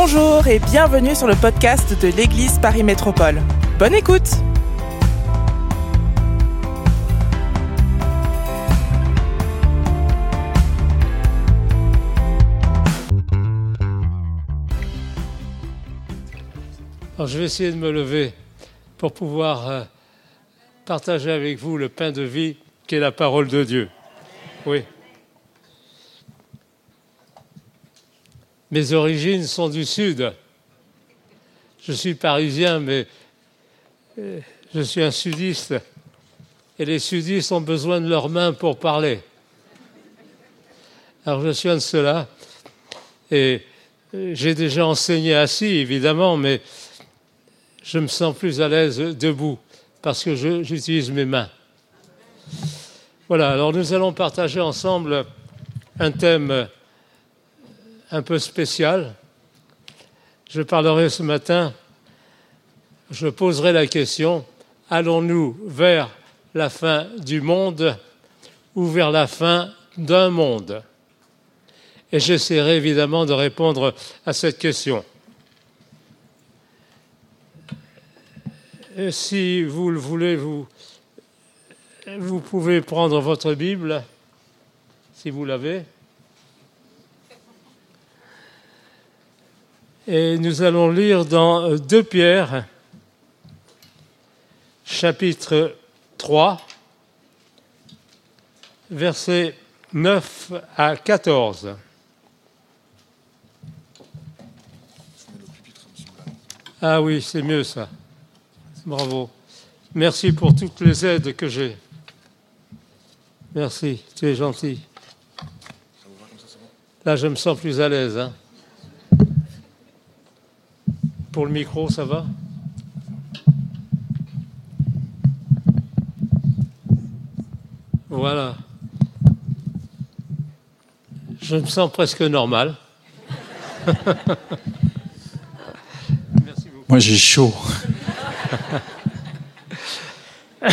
Bonjour et bienvenue sur le podcast de l'Église Paris Métropole. Bonne écoute Alors, je vais essayer de me lever pour pouvoir euh, partager avec vous le pain de vie qui est la parole de Dieu. Oui. Mes origines sont du Sud. Je suis parisien, mais euh, je suis un sudiste. Et les sudistes ont besoin de leurs mains pour parler. Alors je suis un de ceux-là. Et euh, j'ai déjà enseigné assis, évidemment, mais je me sens plus à l'aise debout parce que j'utilise mes mains. Voilà, alors nous allons partager ensemble un thème un peu spécial. Je parlerai ce matin, je poserai la question, allons-nous vers la fin du monde ou vers la fin d'un monde? Et j'essaierai évidemment de répondre à cette question. Si vous le voulez, vous, vous pouvez prendre votre Bible, si vous l'avez. Et nous allons lire dans 2 Pierre, chapitre 3, versets 9 à 14. Ah oui, c'est mieux ça. Bravo. Merci pour toutes les aides que j'ai. Merci, tu es gentil. Là, je me sens plus à l'aise. Hein. Pour le micro, ça va? Voilà. Je me sens presque normal. Merci beaucoup. Moi, j'ai chaud.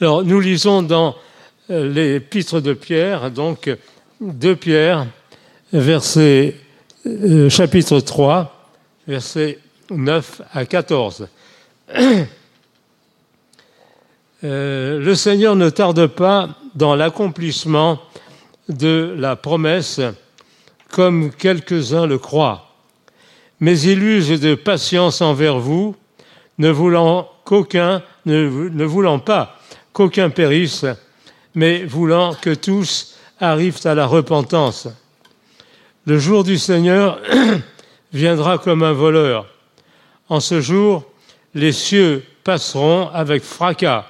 Alors, nous lisons dans euh, l'épître de Pierre, donc de Pierre, verset euh, chapitre 3, versets 9 à 14. Euh, le Seigneur ne tarde pas dans l'accomplissement de la promesse, comme quelques-uns le croient, mais il use de patience envers vous, ne voulant qu'aucun, ne, ne voulant pas qu'aucun périsse, mais voulant que tous arrivent à la repentance. Le jour du Seigneur viendra comme un voleur. En ce jour, les cieux passeront avec fracas,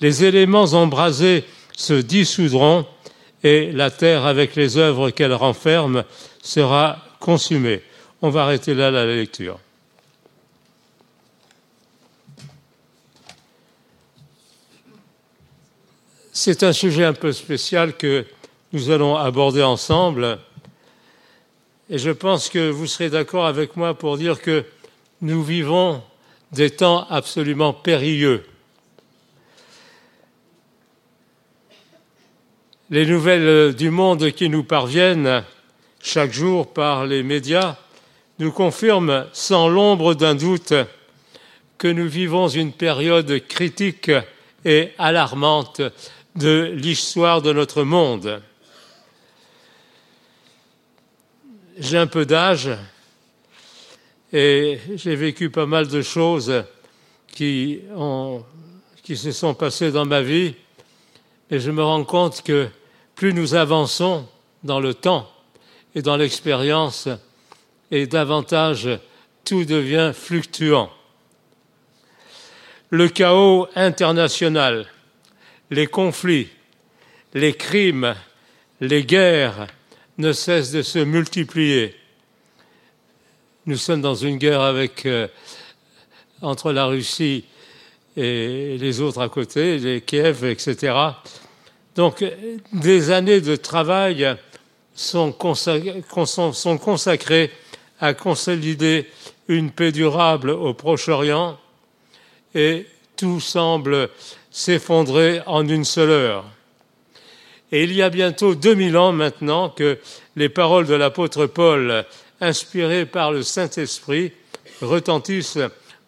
les éléments embrasés se dissoudront, et la terre, avec les œuvres qu'elle renferme, sera consumée. On va arrêter là la lecture. C'est un sujet un peu spécial que nous allons aborder ensemble et je pense que vous serez d'accord avec moi pour dire que nous vivons des temps absolument périlleux. Les nouvelles du monde qui nous parviennent chaque jour par les médias nous confirment sans l'ombre d'un doute que nous vivons une période critique et alarmante de l'histoire de notre monde. J'ai un peu d'âge et j'ai vécu pas mal de choses qui, se sont passées dans ma vie et je me rends compte que plus nous avançons dans le temps et dans l'expérience et davantage tout devient fluctuant. Le chaos international, les conflits, les crimes, les guerres, ne cesse de se multiplier. Nous sommes dans une guerre euh, entre la Russie et les autres à côté, les Kiev, etc. Donc, des années de travail sont consacrées à consolider une paix durable au Proche-Orient et tout semble s'effondrer en une seule heure. Et il y a bientôt 2000 ans maintenant que les paroles de l'apôtre Paul inspirés par le Saint-Esprit, retentissent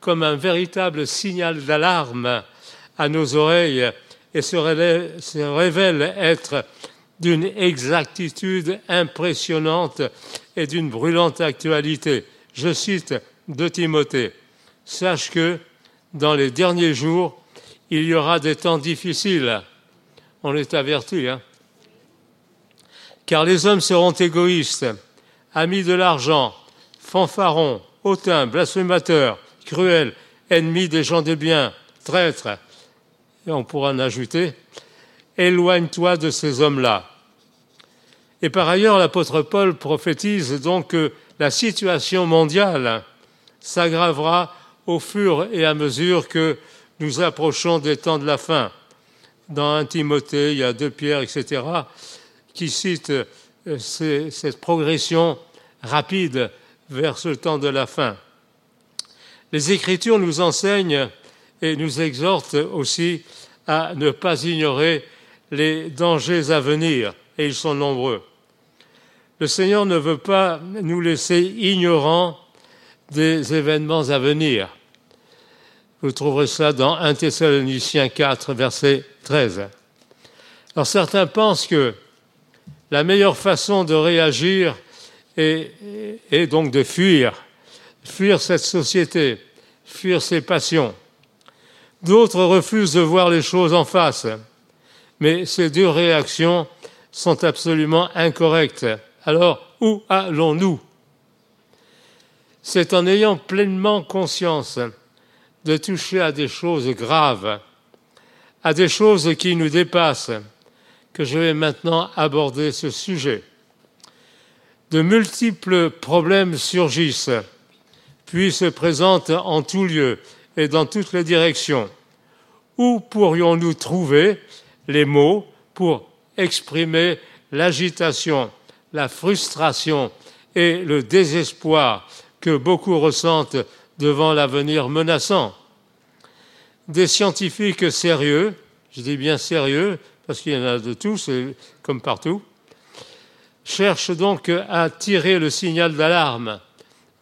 comme un véritable signal d'alarme à nos oreilles et se révèlent être d'une exactitude impressionnante et d'une brûlante actualité. Je cite de Timothée, Sache que dans les derniers jours, il y aura des temps difficiles. On est averti, hein car les hommes seront égoïstes, amis de l'argent, fanfarons, hautains, blasphémateurs, cruels, ennemis des gens de bien, traîtres. Et on pourra en ajouter, éloigne-toi de ces hommes-là. Et par ailleurs, l'apôtre Paul prophétise donc que la situation mondiale s'aggravera au fur et à mesure que nous approchons des temps de la fin. Dans un Timothée, il y a deux Pierre, etc., qui citent euh, cette progression rapide vers ce temps de la fin. Les Écritures nous enseignent et nous exhortent aussi à ne pas ignorer les dangers à venir, et ils sont nombreux. Le Seigneur ne veut pas nous laisser ignorants des événements à venir. Vous trouverez ça dans 1 Thessaloniciens 4, verset 13. Alors certains pensent que la meilleure façon de réagir est, donc de fuir, fuir cette société, fuir ses passions. D'autres refusent de voir les choses en face, mais ces deux réactions sont absolument incorrectes. Alors, où allons-nous? C'est en ayant pleinement conscience de toucher à des choses graves, à des choses qui nous dépassent, que je vais maintenant aborder ce sujet. De multiples problèmes surgissent, puis se présentent en tout lieu et dans toutes les directions. Où pourrions-nous trouver les mots pour exprimer l'agitation la frustration et le désespoir que beaucoup ressentent devant l'avenir menaçant? Des scientifiques sérieux, je dis bien sérieux, parce qu'il y en a de tous, comme partout, cherchent donc à tirer le signal d'alarme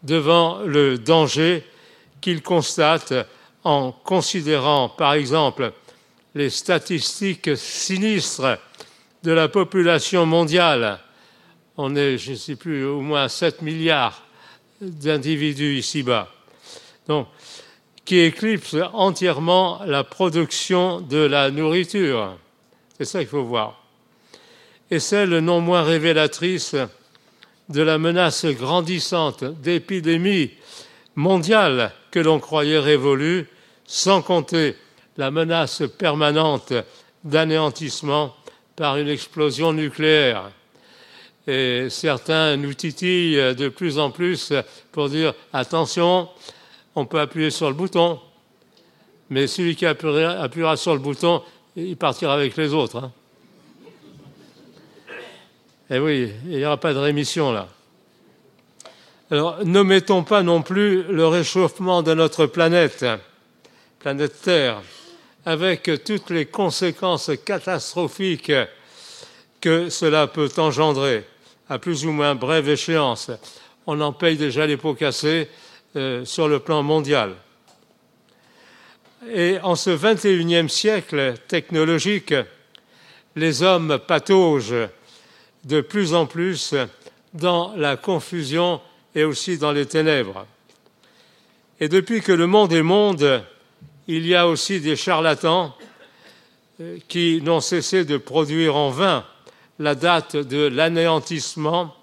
devant le danger qu'ils constatent en considérant, par exemple, les statistiques sinistres de la population mondiale. On est, je ne sais plus, au moins 7 milliards d'individus ici-bas, donc, qui éclipse entièrement la production de la nourriture. C'est ça qu'il faut voir. Et celle non moins révélatrice de la menace grandissante d'épidémies mondiales que l'on croyait révolue, sans compter la menace permanente d'anéantissement par une explosion nucléaire et certains nous titillent de plus en plus pour dire attention, on peut appuyer sur le bouton, mais celui qui appuiera, sur le bouton, il partira avec les autres. Hein. Eh oui, il n'y aura pas de rémission là. Alors, ne mettons pas non plus le réchauffement de notre planète, planète Terre, avec toutes les conséquences catastrophiques que cela peut engendrer à plus ou moins brève échéance. On en paye déjà les pots cassés euh, sur le plan mondial. Et en ce 21e siècle technologique, les hommes pataugent de plus en plus dans la confusion et aussi dans les ténèbres. Et depuis que le monde est monde, il y a aussi des charlatans euh, qui n'ont cessé de produire en vain la date de l'anéantissement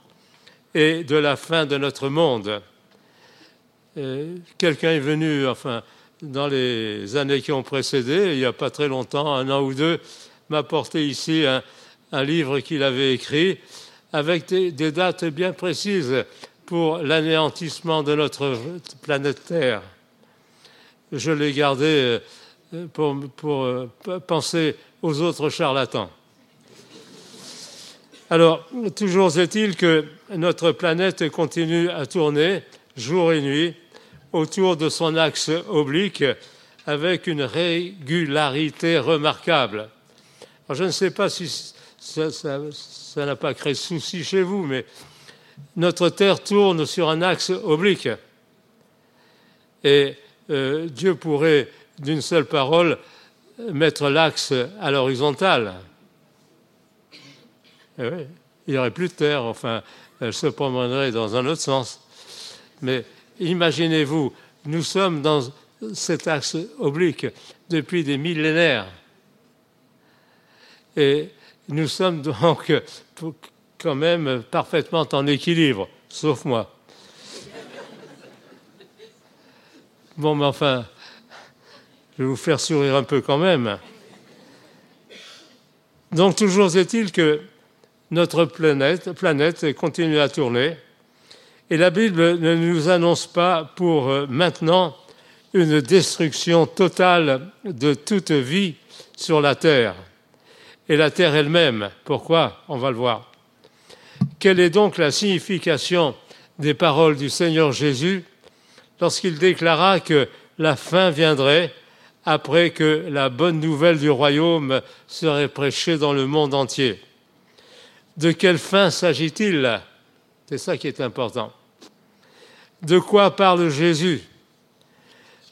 et de la fin de notre monde. Euh, quelqu'un est venu, enfin, dans les années qui ont précédé, il n'y a pas très longtemps, un an ou deux, m'apporter ici un, livre qu'il avait écrit avec des, dates bien précises pour l'anéantissement de notre planète Terre. Je l'ai gardé euh, pour, pour euh, penser aux autres charlatans. Alors, toujours est-il que notre planète continue à tourner jour et nuit autour de son axe oblique avec une régularité remarquable. je ne sais pas si ça n'a pas créé souci chez vous, mais notre Terre tourne sur un axe oblique. Et euh, Dieu pourrait, d'une seule parole, mettre l'axe à l'horizontale. Eh il n'y aurait plus de Terre, enfin, elle se promènerait dans un autre sens. Mais imaginez-vous, nous sommes dans cet axe oblique depuis des millénaires. Et nous sommes donc quand même parfaitement en équilibre, sauf moi. Bon, mais enfin, je vais vous faire sourire un peu quand même. Donc, toujours est-il que notre planète, planète continue à tourner, et la Bible ne nous annonce pas pour euh, maintenant une destruction totale de toute vie sur la Terre et la Terre elle-même. Pourquoi? On va le voir. Quelle est donc la signification des paroles du Seigneur Jésus lorsqu'il déclara que la fin viendrait après que la bonne nouvelle du royaume serait prêchée dans le monde entier? De quelle fin s'agit-il? C'est ça qui est important. De quoi parle Jésus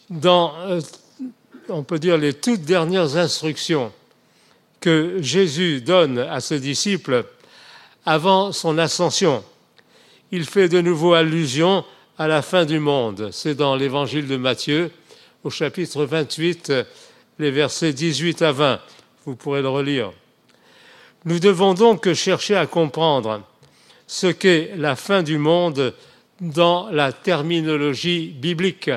Dans, euh, on peut dire, les toutes dernières instructions que Jésus donne à ses disciples avant son ascension? Il fait de nouveau allusion à la fin du monde. C'est dans l'évangile de Matthieu, au chapitre 28, les versets 18 à 20. Vous pourrez le relire. Nous devons donc chercher à comprendre ce qu'est la fin du monde dans la terminologie biblique.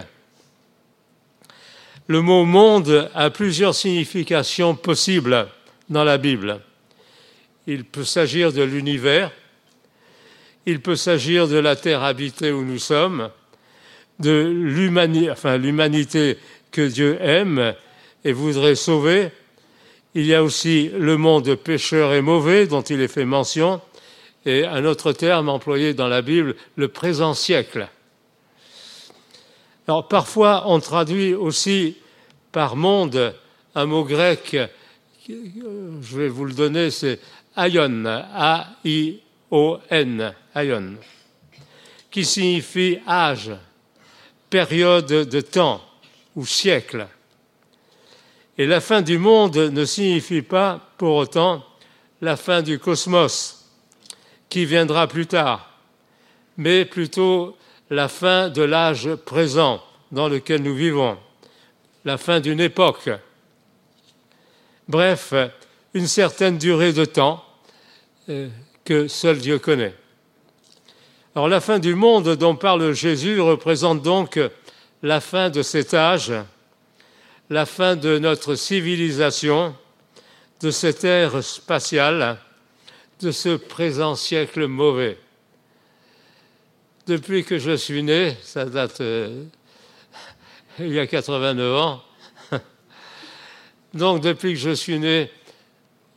Le mot monde a plusieurs significations possibles dans la Bible. Il peut s'agir de l'univers, il peut s'agir de la terre habitée où nous sommes, de l'humanité que Dieu aime et voudrait sauver. Il y a aussi le monde pécheur et mauvais dont il est fait mention, et un autre terme employé dans la Bible, le présent siècle. Alors parfois on traduit aussi par monde un mot grec je vais vous le donner, c'est aion, A-I-O-N, aion, qui signifie âge, période de temps ou siècle. Et la fin du monde ne signifie pas pour autant la fin du cosmos, qui viendra plus tard, mais plutôt la fin de l'âge présent dans lequel nous vivons, la fin d'une époque Bref, une certaine durée de temps euh, que seul Dieu connaît. Alors la fin du monde dont parle Jésus représente donc la fin de cet âge, la fin de notre civilisation, de cette ère spatiale, de ce présent siècle mauvais. Depuis que je suis né, ça date euh, il y a 89 ans, donc depuis que je suis né,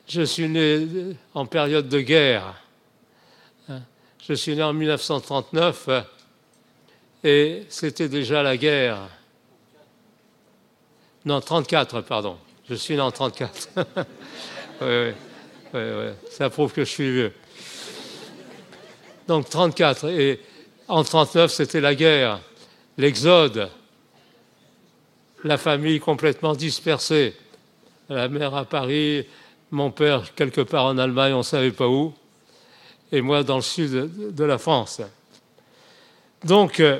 je suis né en période de guerre. Je suis né en 1939 et c'était déjà la guerre. Non, 34, pardon. Je suis né en 34. oui, oui, oui, ça prouve que je suis vieux. Donc 34. Et en 39, c'était la guerre, l'exode, la famille complètement dispersée la mère à Paris, mon père quelque part en Allemagne, on ne savait pas où, et moi dans le sud de la France. Donc, euh,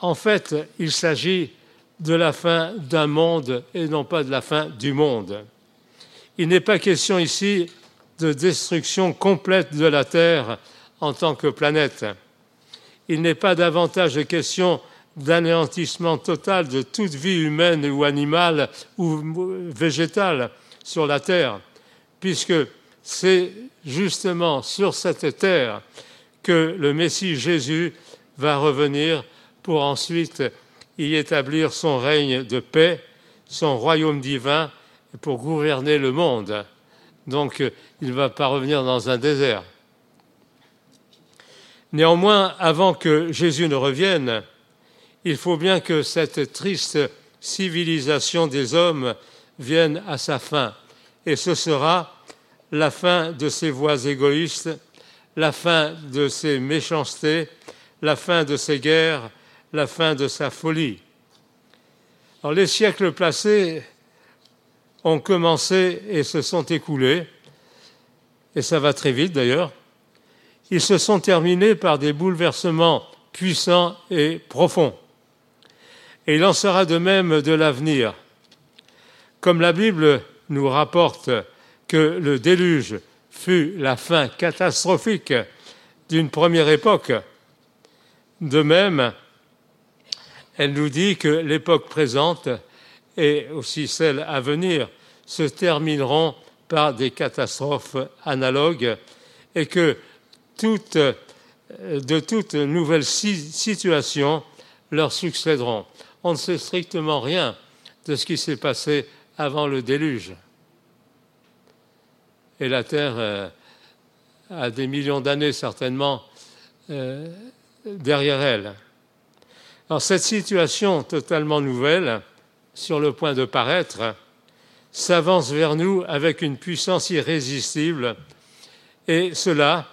en fait, il s'agit de la fin d'un monde et non pas de la fin du monde. Il n'est pas question ici de destruction complète de la Terre en tant que planète. Il n'est pas davantage question d'anéantissement total de toute vie humaine ou animale ou végétale sur la terre, puisque c'est justement sur cette terre que le Messie Jésus va revenir pour ensuite y établir son règne de paix, son royaume divin, pour gouverner le monde. Donc il ne va pas revenir dans un désert. Néanmoins, avant que Jésus ne revienne, il faut bien que cette triste civilisation des hommes vienne à sa fin. Et ce sera la fin de ses voies égoïstes, la fin de ses méchancetés, la fin de ses guerres, la fin de sa folie. Alors, les siècles passés ont commencé et se sont écoulés, et ça va très vite d'ailleurs. Ils se sont terminés par des bouleversements puissants et profonds. Et il en sera de même de l'avenir. Comme la Bible nous rapporte que le déluge fut la fin catastrophique d'une première époque, de même, elle nous dit que l'époque présente et aussi celle à venir se termineront par des catastrophes analogues et que de toute nouvelle situation leur succéderont. On ne sait strictement rien de ce qui s'est passé avant le déluge. Et la Terre euh, a des millions d'années certainement euh, derrière elle. Cette situation totalement nouvelle, sur le point de paraître, s'avance vers nous avec une puissance irrésistible, et cela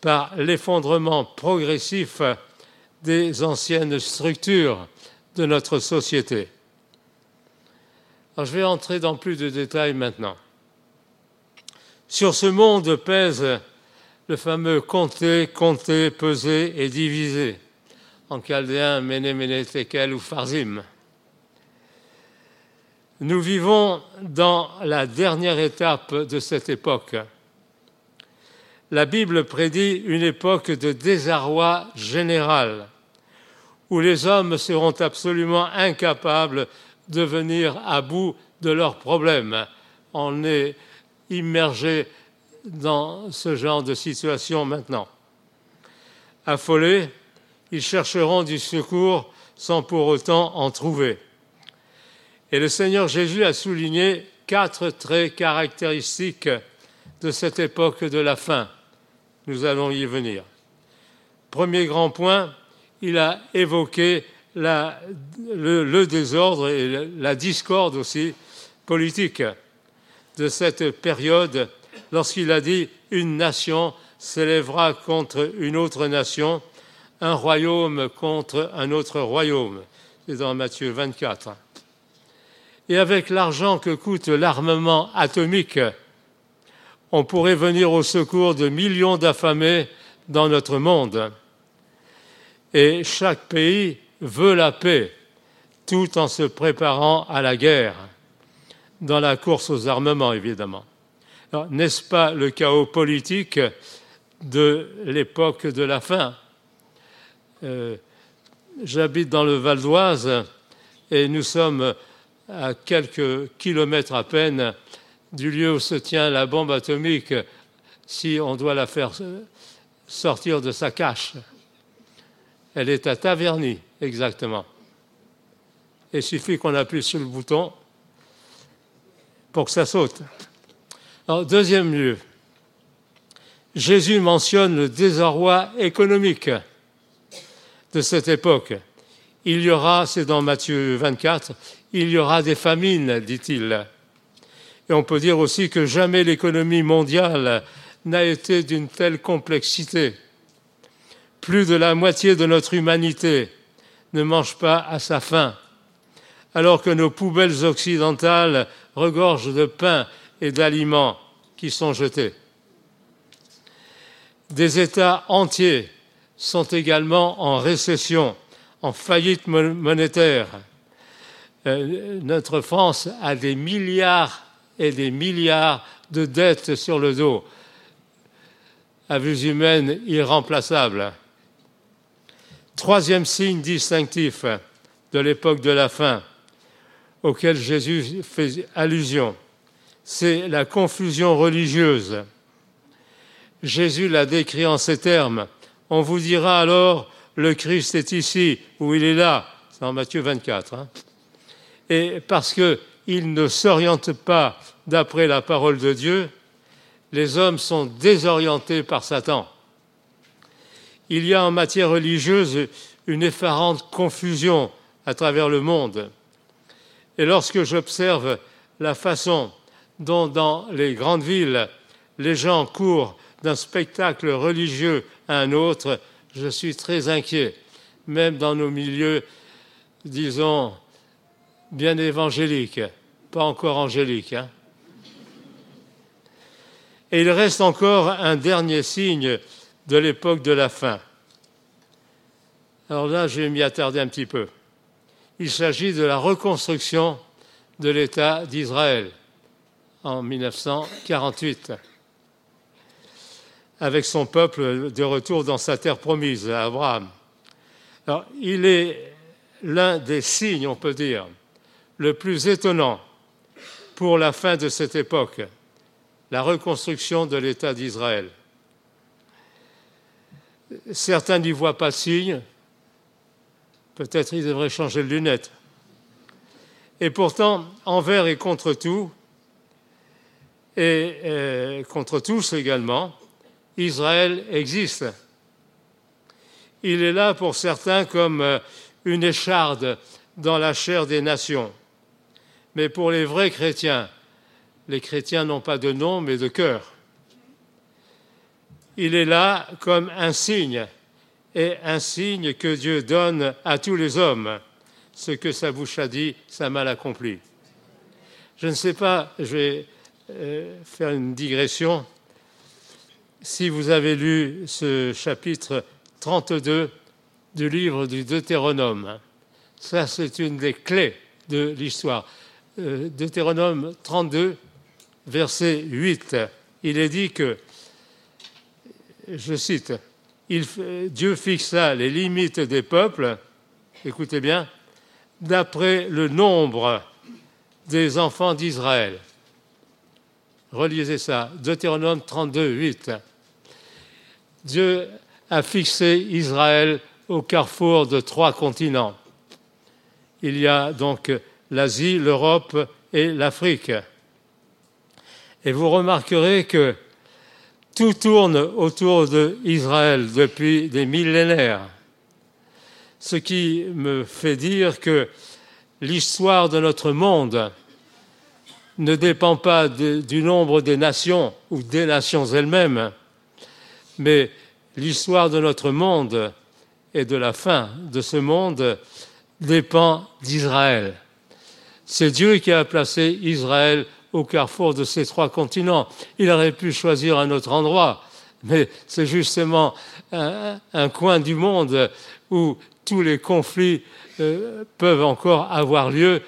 par l'effondrement progressif des anciennes structures de notre société. Je vais entrer dans plus de détails maintenant. Sur ce monde pèse le fameux compter, compter, peser et diviser, en chaldéen Mene, ou Farzim. Nous vivons dans la dernière étape de cette époque. La Bible prédit une époque de désarroi général, où les hommes seront absolument incapables de venir à bout de leurs problèmes. On est immergé dans ce genre de situation maintenant. Affolés, ils chercheront du secours sans pour autant en trouver. Et le Seigneur Jésus a souligné quatre traits caractéristiques de cette époque de la fin. Nous allons y venir. Premier grand point, il a évoqué le, désordre et la discorde aussi politique de cette période lorsqu'il a dit une nation s'élèvera contre une autre nation, un royaume contre un autre royaume. C'est dans Matthieu 24 et avec l'argent que coûte l'armement atomique, on pourrait venir au secours de millions d'affamés dans notre monde. Et chaque pays veut la paix, tout en se préparant à la guerre, dans la course aux armements, évidemment. N'est-ce pas le chaos politique de l'époque de la fin? Euh, J'habite dans le Val d'Oise et nous sommes à quelques kilomètres à peine du lieu où se tient la bombe atomique si on doit la faire sortir de sa cache. Elle est à Taverny, exactement. Il suffit qu'on appuie sur le bouton pour que ça saute. Deuxième lieu, Jésus mentionne le désarroi économique de cette époque. Il y aura, c'est dans Matthieu 24, il y aura des famines, dit-il. Et on peut dire aussi que jamais l'économie mondiale n'a été d'une telle complexité. Plus de la moitié de notre humanité ne mange pas à sa faim, alors que nos poubelles occidentales regorgent de pain et d'aliments qui sont jetés. Des États entiers sont également en récession, en faillite monétaire euh, notre France a des milliards et des milliards de dettes sur le dos, à vue humaine irremplaçable. Troisième signe distinctif de l'époque de la fin, auquel Jésus fait allusion, c'est la confusion religieuse. Jésus l'a décrit en ces termes. On vous dira alors, le Christ est ici, ou il est là. C'est en Matthieu 24. Hein et parce qu'ils ne s'orientent pas d'après la parole de Dieu, les hommes sont désorientés par Satan. Il y a en matière religieuse une effarante confusion à travers le monde. Et lorsque j'observe la façon dont dans les grandes villes les gens courent d'un spectacle religieux à un autre, je suis très inquiet, même dans nos milieux, disons, bien évangéliques, pas encore angéliques. Hein. Et il reste encore un dernier signe de l'époque de la fin. Alors là, je vais m'y attarder un petit peu. Il s'agit de la reconstruction de l'État d'Israël en 1948, avec son peuple de retour dans sa terre promise Abraham. Alors, il est l'un des signes, on peut dire, le plus étonnant pour la fin de cette époque, la reconstruction de l'État d'Israël. Certains n'y voient pas signe, peut-être ils devraient changer de lunettes. Et pourtant, envers et contre tout, et euh, contre tous également, Israël existe. Il est là pour certains comme euh, une écharde dans la chair des nations. Mais pour les vrais chrétiens, les chrétiens n'ont pas de nom mais de cœur. Il est là comme un signe, et un signe que Dieu donne à tous les hommes. Ce que sa bouche a dit, sa mal accompli. Je ne sais pas, je vais euh, faire une digression. Si vous avez lu ce chapitre 32 du livre du Deutéronome, ça c'est une des clés de l'histoire. Euh, Deutéronome 32, verset 8, il est dit que, je cite, Dieu fixa les limites des peuples, écoutez bien, d'après le nombre des enfants d'Israël. Relisez ça, Deutéronome 32, 8. Dieu a fixé Israël au carrefour de trois continents. Il y a donc l'Asie, l'Europe et l'Afrique. Et vous remarquerez que tout tourne autour d'Israël depuis des millénaires, ce qui me fait dire que l'histoire de notre monde ne dépend pas du nombre des nations ou des nations elles-mêmes, mais l'histoire de notre monde et de la fin de ce monde dépend d'Israël. C'est Dieu qui a placé Israël au carrefour de ces trois continents. Il aurait pu choisir un autre endroit, mais c'est justement un, coin du monde où tous les conflits euh, peuvent encore avoir lieu,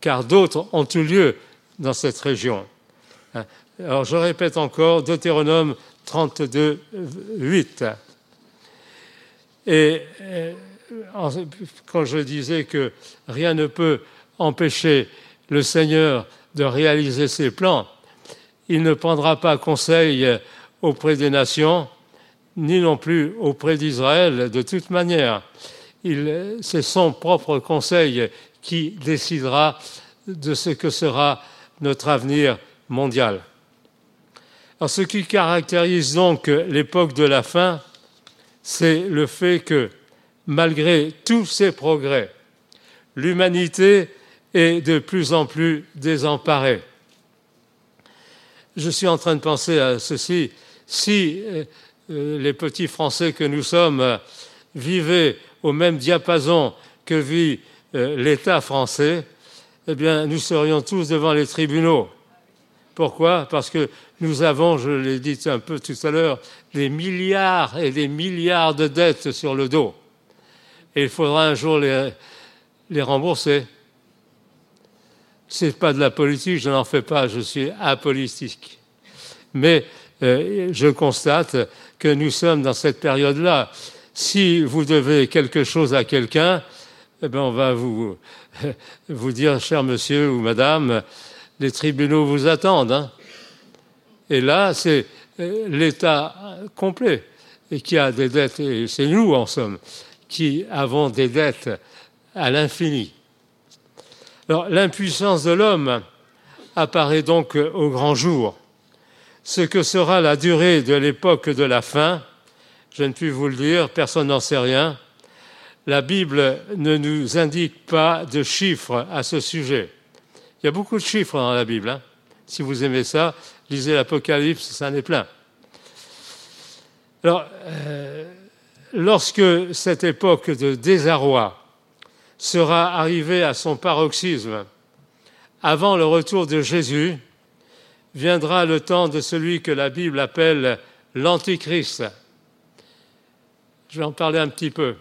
car d'autres ont eu lieu dans cette région. Alors je répète encore, Deutéronome 32, 8. Et euh, quand je disais que rien ne peut empêcher le Seigneur de réaliser ses plans, il ne prendra pas conseil auprès des nations, ni non plus auprès d'Israël de toute manière. C'est son propre conseil qui décidera de ce que sera notre avenir mondial. Ce qui caractérise donc l'époque de la fin, c'est le fait que, malgré tous ces progrès, l'humanité est de plus en plus désemparée. Je suis en train de penser à ceci. Si euh, euh, les petits Français que nous sommes vivaient au même diapason que vit euh, l'État français, eh bien, nous serions tous devant les tribunaux. Pourquoi? Parce que nous avons, je l'ai dit un peu tout à l'heure, des milliards et des milliards de dettes sur le dos. Et il faudra un jour les, rembourser. Ce n'est pas de la politique, je n'en fais pas, je suis apolitique. Mais euh, je constate que nous sommes dans cette période-là. Si vous devez quelque chose à quelqu'un, eh bien, on va vous, vous dire, cher monsieur ou madame, les tribunaux vous attendent. Hein. Et là, c'est euh, l'État complet et qui a des dettes, et c'est nous en somme, qui avons des dettes à l'infini. Alors, l'impuissance de l'homme apparaît donc au grand jour. Ce que sera la durée de l'époque de la fin, je ne puis vous le dire, personne n'en sait rien la Bible ne nous indique pas de chiffres à ce sujet. Il y a beaucoup de chiffres dans la Bible, hein. Si vous aimez ça, lisez l'Apocalypse, ça en est plein. Alors, euh, lorsque cette époque de désarroi sera arrivée à son paroxysme, avant le retour de Jésus, viendra le temps de celui que la Bible appelle l'Antichrist. Je vais en parler un petit peu.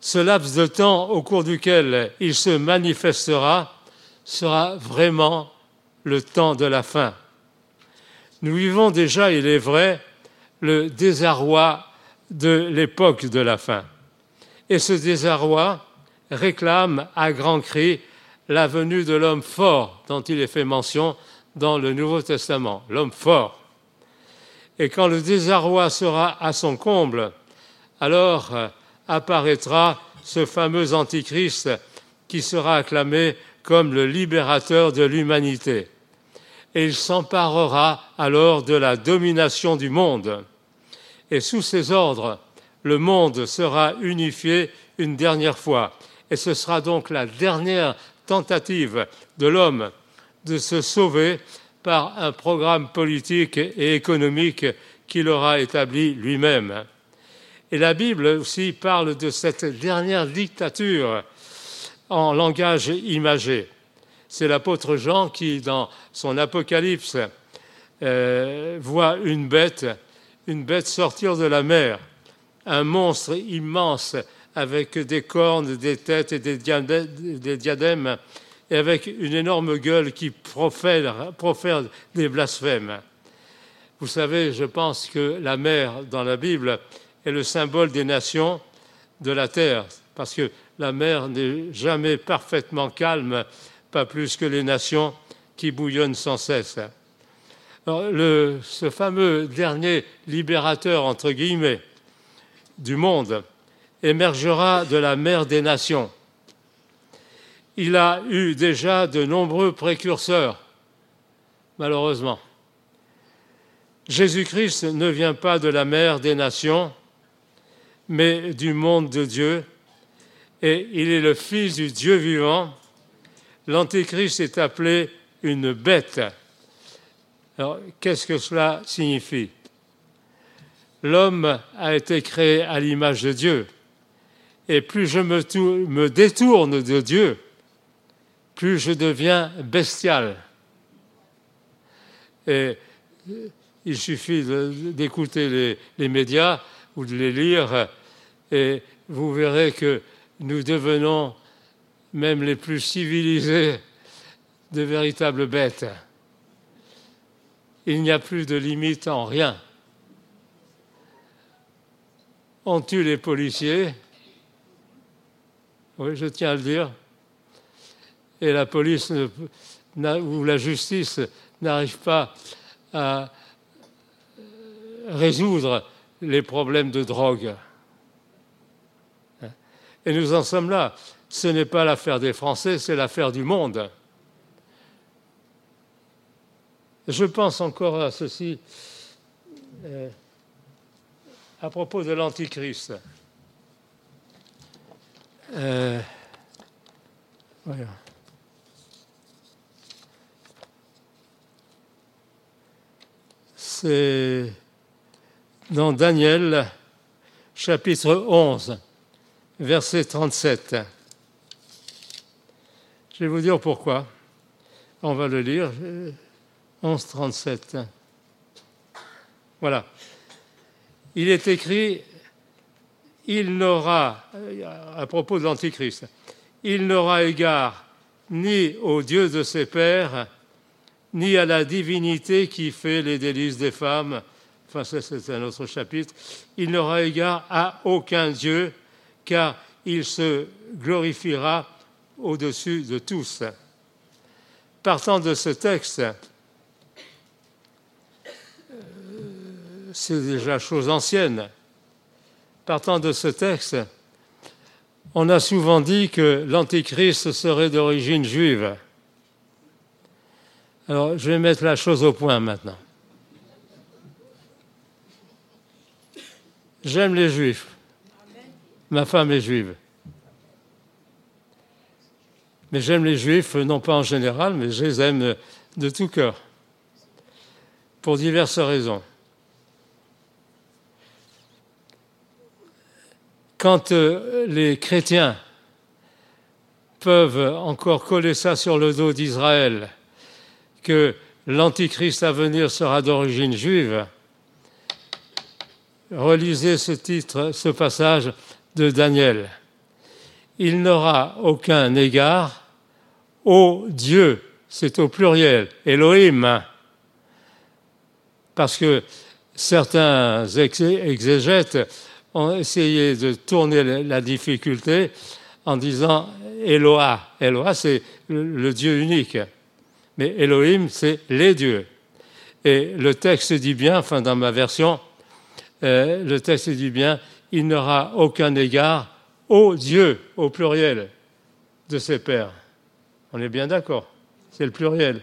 Ce laps de temps au cours duquel il se manifestera sera vraiment le temps de la fin. Nous vivons déjà, il est vrai, le désarroi de l'époque de la fin. Et ce désarroi réclame à grands cris la venue de l'homme fort dont il est fait mention dans le Nouveau Testament, l'homme fort. Et quand le désarroi sera à son comble, alors euh, apparaîtra ce fameux Antichrist qui sera acclamé comme le libérateur de l'humanité. Et il s'emparera alors de la domination du monde. Et sous ses ordres, le monde sera unifié une dernière fois. Et ce sera donc la dernière tentative de l'homme de se sauver par un programme politique et économique qu'il aura établi lui-même. Et la Bible aussi parle de cette dernière dictature en langage imagé. C'est l'apôtre Jean qui, dans son Apocalypse, euh, voit une bête, une bête sortir de la mer, un monstre immense avec des cornes, des têtes et des diadèmes, et avec une énorme gueule qui profère, profère des blasphèmes. Vous savez, je pense que la mer dans la Bible est le symbole des nations de la terre, parce que la mer n'est jamais parfaitement calme, pas plus que les nations qui bouillonnent sans cesse. Ce fameux dernier libérateur, entre guillemets, du monde, émergera de la mer des nations. Il a eu déjà de nombreux précurseurs, malheureusement. Jésus-Christ ne vient pas de la mer des nations, mais du monde de Dieu, et il est le Fils du Dieu vivant. L'Antéchrist est appelé une bête. Alors, qu'est-ce que cela signifie? L'homme a été créé à l'image de Dieu. Et plus je me, détourne de Dieu, plus je deviens bestial. Et il suffit d'écouter les, médias ou de les lire, et vous verrez que nous devenons, même les plus civilisés, de véritables bêtes. Il n'y a plus de limite en rien. On tue les policiers, oui, je tiens à le dire. Et la police ou la justice n'arrive pas à résoudre les problèmes de drogue. Et nous en sommes là. Ce n'est pas l'affaire des Français, c'est l'affaire du monde. Je pense encore à ceci euh, à propos de l'Antichrist. Euh, C'est dans Daniel, chapitre 11, verset 37. Je vais vous dire pourquoi. On va le lire. 11, 37. Voilà. Il est écrit il n'aura, à propos de l'Antichrist, il n'aura égard ni au Dieu de ses pères, ni à la divinité qui fait les délices des femmes. Enfin, ça, c'est un autre chapitre. Il n'aura égard à aucun Dieu, car il se glorifiera au-dessus de tous. Partant de ce texte, euh, c'est déjà chose ancienne, partant de ce texte, on a souvent dit que l'Antéchrist serait d'origine juive. Alors, je vais mettre la chose au point maintenant. J'aime les juifs. Ma femme est juive. Mais j'aime les juifs, non pas en général, mais je les aime de tout cœur, pour diverses raisons. Quand euh, les chrétiens peuvent encore coller ça sur le dos d'Israël, que l'Antichrist à venir sera d'origine juive, relisez ce titre, ce passage de Daniel. Il n'aura aucun égard au Dieu, c'est au pluriel, Elohim, parce que certains exégètes ont essayé de tourner la difficulté en disant Eloah. Eloah, c'est le Dieu unique. Mais Elohim, c'est les dieux. Et le texte dit bien, enfin dans ma version, euh, le texte dit bien, il n'aura aucun égard au Dieu, au pluriel, de ses pères. On est bien d'accord, c'est le pluriel.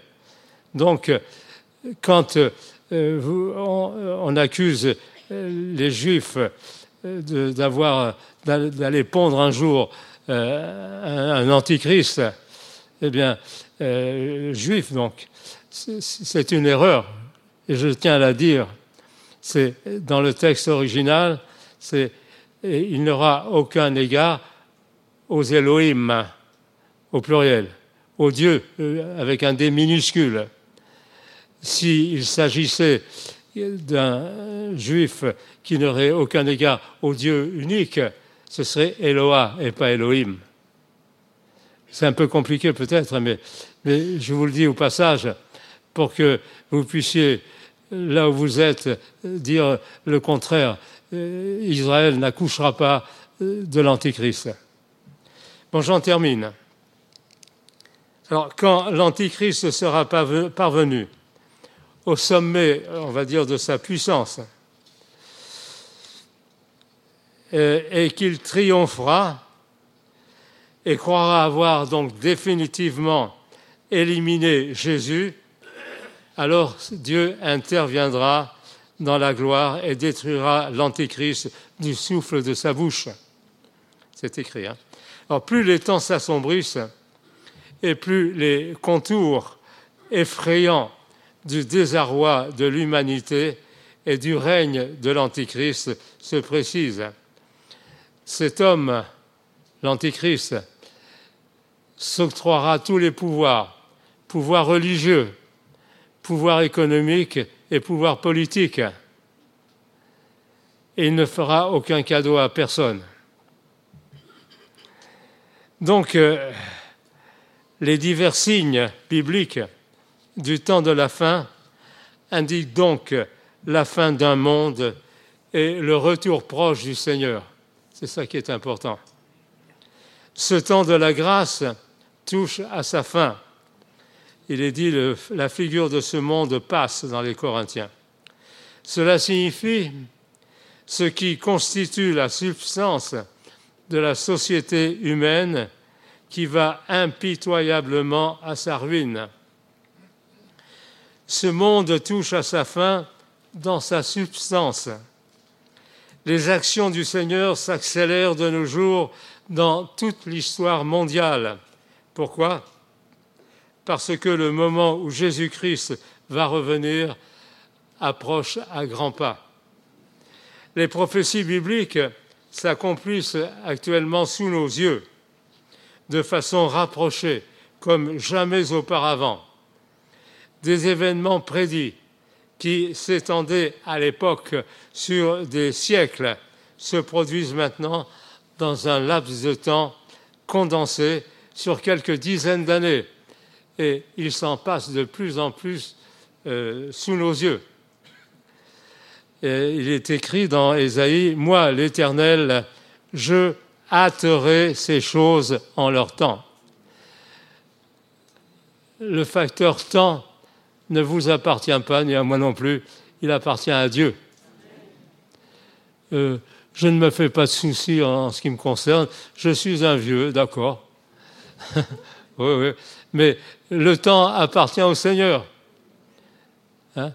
Donc, quand euh, on, accuse euh, les Juifs d'aller pondre un jour un, antichrist, eh bien, juif donc, c'est une erreur. Et je tiens à la dire c'est dans le texte original, c'est il n'aura aucun égard aux Elohim, au pluriel, aux dieux, euh, avec un D minuscule. S'il s'agissait d'un juif qui n'aurait aucun égard au Dieu unique, ce serait Eloah et pas Elohim. C'est un peu compliqué peut-être, mais, mais, je vous le dis au passage pour que vous puissiez là où vous êtes, dire le contraire. Euh, Israël n'accouchera pas euh, de l'Antichrist. Bon, j'en termine. Alors, quand l'Antichrist sera parvenu au sommet, on va dire, de sa puissance, euh, et qu'il triomphera et croira avoir donc définitivement éliminé Jésus, alors Dieu interviendra dans la gloire et détruira l'antéchrist du souffle de sa bouche. C'est écrit. Hein alors plus les temps s'assombrissent et plus les contours effrayants du désarroi de l'humanité et du règne de l'antéchrist se précisent. Cet homme, l'antéchrist, s'octroiera tous les pouvoirs, pouvoirs religieux, pouvoir économique et pouvoir politique. Et il ne fera aucun cadeau à personne. Donc, euh, les divers signes bibliques du temps de la fin indiquent donc la fin d'un monde et le retour proche du Seigneur. C'est ça qui est important. Ce temps de la grâce touche à sa fin il est dit que la figure de ce monde passe dans les Corinthiens. Cela signifie ce qui constitue la substance de la société humaine qui va impitoyablement à sa ruine. Ce monde touche à sa fin dans sa substance. Les actions du Seigneur s'accélèrent de nos jours dans toute l'histoire mondiale. Pourquoi? Parce que le moment où Jésus-Christ va revenir approche à grands pas. Les prophéties bibliques s'accomplissent actuellement sous nos yeux, de façon rapprochée, comme jamais auparavant. Des événements prédits qui s'étendaient à l'époque sur des siècles se produisent maintenant dans un laps de temps condensé sur quelques dizaines d'années et il s'en passe de plus en plus euh, sous nos yeux. il est écrit dans Ésaïe, Moi, l'Éternel, je hâterai ces choses en leur temps. Le facteur temps ne vous appartient pas, ni à moi non plus, il appartient à Dieu. Euh, je ne me fais pas de soucis en ce qui me concerne, je suis un vieux, d'accord. oui, oui mais le temps appartient au Seigneur. Hein?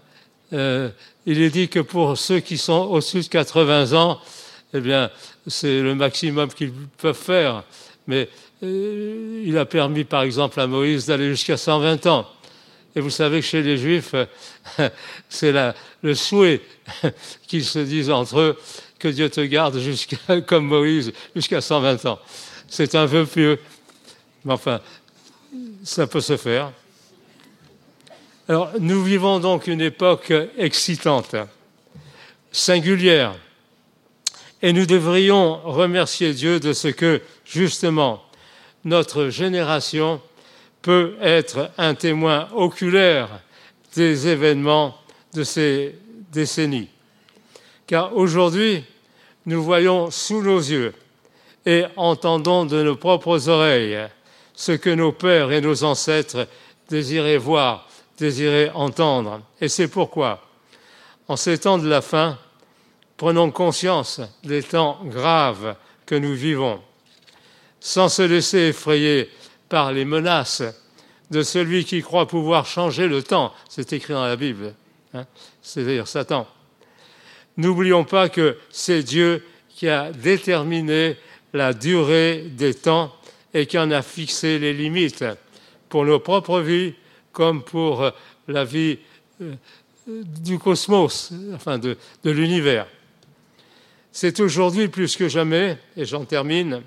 Euh, il est dit que pour ceux qui sont au-dessus de 80 ans, eh bien, c'est le maximum qu'ils peuvent faire. Mais euh, il a permis, par exemple, à Moïse d'aller jusqu'à 120 ans. Et vous savez que chez les Juifs, c'est le souhait qu'ils se disent entre eux que Dieu te garde jusqu'à, comme Moïse, jusqu'à 120 ans. C'est un vœu pieux. Mais enfin, ça peut se faire. Alors, nous vivons donc une époque excitante, singulière, et nous devrions remercier Dieu de ce que, justement, notre génération peut être un témoin oculaire des événements de ces décennies. Car aujourd'hui, nous voyons sous nos yeux et entendons de nos propres oreilles ce que nos pères et nos ancêtres désiraient voir, désiraient entendre. Et c'est pourquoi, en ces temps de la fin, prenons conscience des temps graves que nous vivons, sans se laisser effrayer par les menaces de celui qui croit pouvoir changer le temps. C'est écrit dans la Bible, hein. c'est-à-dire Satan. N'oublions pas que c'est Dieu qui a déterminé la durée des temps et qui en a fixé les limites pour nos propres vies comme pour la vie euh, du cosmos, enfin de, de l'univers. C'est aujourd'hui plus que jamais, et j'en termine,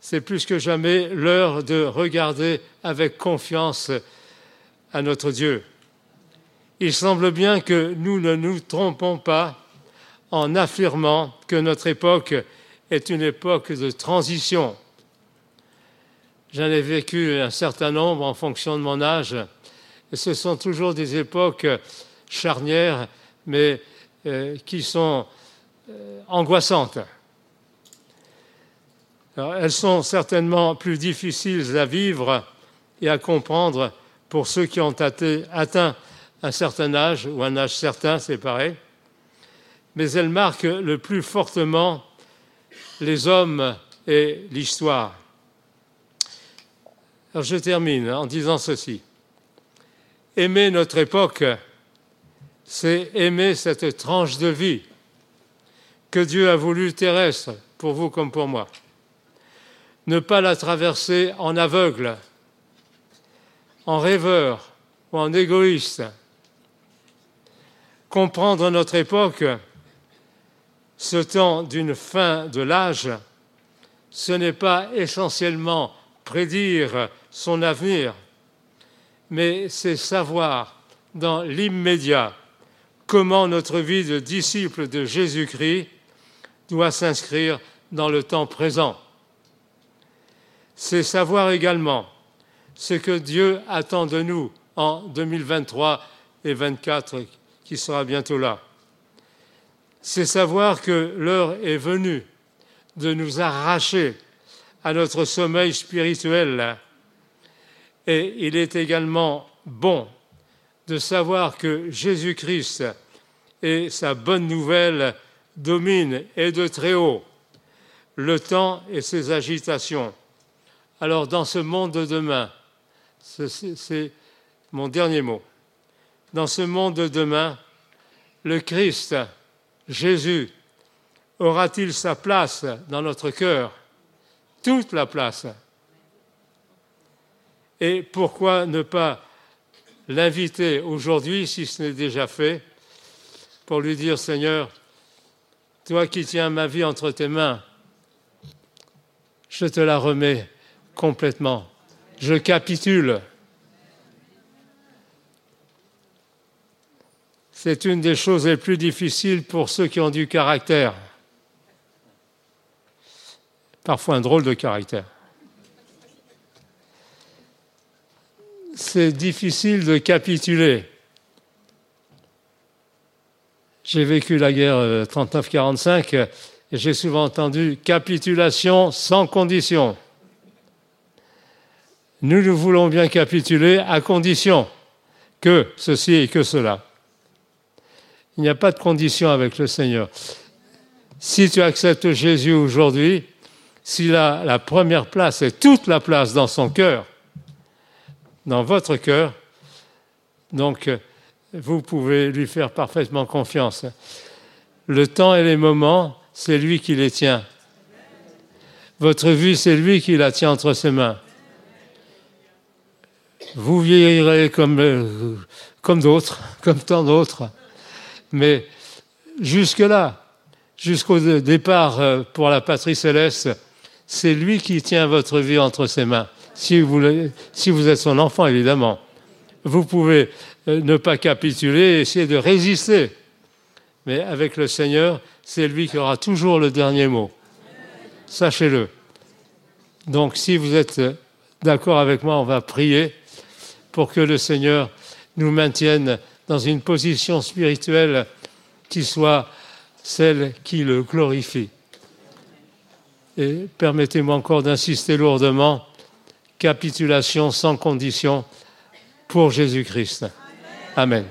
c'est plus que jamais l'heure de regarder avec confiance à notre Dieu. Il semble bien que nous ne nous trompons pas en affirmant que notre époque est une époque de transition. J'en ai vécu un certain nombre en fonction de mon âge, et ce sont toujours des époques charnières, mais euh, qui sont euh, angoissantes elles sont certainement plus difficiles à vivre et à comprendre pour ceux qui ont atteint un certain âge ou un âge certain, c'est pareil, mais elles marquent le plus fortement les hommes et l'histoire. Alors je termine en disant ceci. Aimer notre époque, c'est aimer cette tranche de vie que Dieu a voulu terrestre pour vous comme pour moi ne pas la traverser en aveugle, en rêveur ou en égoïste. Comprendre notre époque, ce temps d'une fin de l'âge, ce n'est pas essentiellement prédire son avenir, mais c'est savoir dans l'immédiat comment notre vie de disciple de Jésus-Christ doit s'inscrire dans le temps présent c'est savoir également ce que Dieu attend de nous en 2023 et 2024 qui sera bientôt là. C'est savoir que l'heure est venue de nous arracher à notre sommeil spirituel. Et il est également bon de savoir que Jésus-Christ et sa bonne nouvelle dominent et de très haut. Le temps et ses agitations. Alors dans ce monde de demain, c'est mon dernier mot, dans ce monde de demain, le Christ, Jésus, aura-t-il sa place dans notre cœur? Toute la place. Et pourquoi ne pas l'inviter aujourd'hui, si ce n'est déjà fait, pour lui dire, Seigneur, toi qui tiens ma vie entre tes mains, je te la remets complètement. Je capitule. C'est une des choses les plus difficiles pour ceux qui ont du caractère. Parfois un drôle de caractère. C'est difficile de capituler. J'ai vécu la guerre 39-45 euh, et j'ai souvent entendu capitulation sans condition. Nous, nous voulons bien capituler à condition que ceci et que cela. Il n'y a pas de condition avec le Seigneur. Si tu acceptes Jésus aujourd'hui, s'il a la première place et toute la place dans son cœur, dans votre cœur, donc vous pouvez lui faire parfaitement confiance. Le temps et les moments, c'est lui qui les tient. Votre vie, c'est lui qui la tient entre ses mains. Vous vieillirez comme, euh, d'autres, comme tant d'autres. Mais jusque-là, jusqu'au départ euh, pour la patrie céleste, c'est lui qui tient votre vie entre ses mains. Si vous, êtes son enfant, évidemment. Vous pouvez ne pas capituler, essayer de résister. Mais avec le Seigneur, c'est lui qui aura toujours le dernier mot. Sachez-le. Donc si vous êtes d'accord avec moi, on va prier pour que le Seigneur nous maintienne dans une position spirituelle qui soit celle qui le glorifie. Et permettez-moi encore d'insister lourdement, capitulation sans condition pour Jésus-Christ. Amen.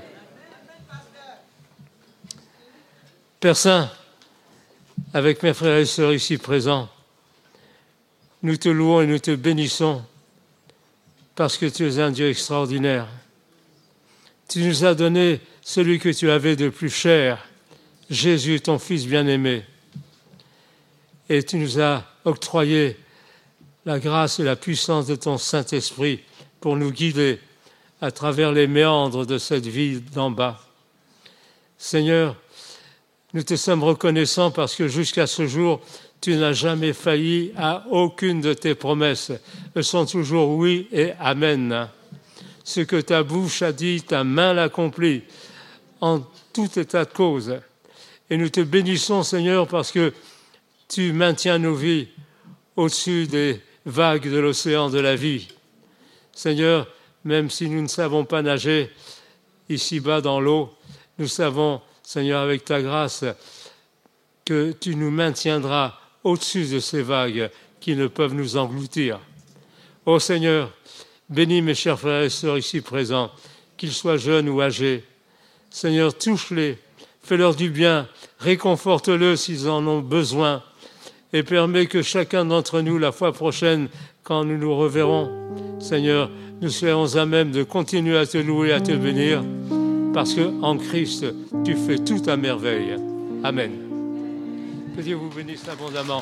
Père Saint, avec mes frères et sœurs ici présents, nous te louons et nous te bénissons parce que tu es un Dieu extraordinaire. Tu nous as donné celui que tu avais de plus cher, Jésus, ton Fils bien-aimé. Et tu nous as octroyé la grâce et la puissance de ton Saint-Esprit pour nous guider à travers les méandres de cette vie d'en bas. Seigneur, nous te sommes reconnaissants parce que jusqu'à ce jour, tu n'as jamais failli à aucune de tes promesses. Elles sont toujours oui et amen. Ce que ta bouche a dit, ta main l'accomplit en tout état de cause. Et nous te bénissons, Seigneur, parce que tu maintiens nos vies au-dessus des vagues de l'océan de la vie. Seigneur, même si nous ne savons pas nager ici-bas dans l'eau, nous savons Seigneur, avec ta grâce, que tu nous maintiendras au-dessus de ces vagues qui ne peuvent nous engloutir. Ô Seigneur, bénis mes chers frères et sœurs ici présents, qu'ils soient jeunes ou âgés. Seigneur, touche-les, fais-leur du bien, réconforte-le s'ils en ont besoin, et permets que chacun d'entre nous, la fois prochaine, quand nous nous reverrons, Seigneur, nous soyons à même de continuer à te louer, à te bénir parce qu'en Christ, tu fais tout à merveille. Amen. Que Dieu vous bénisse abondamment.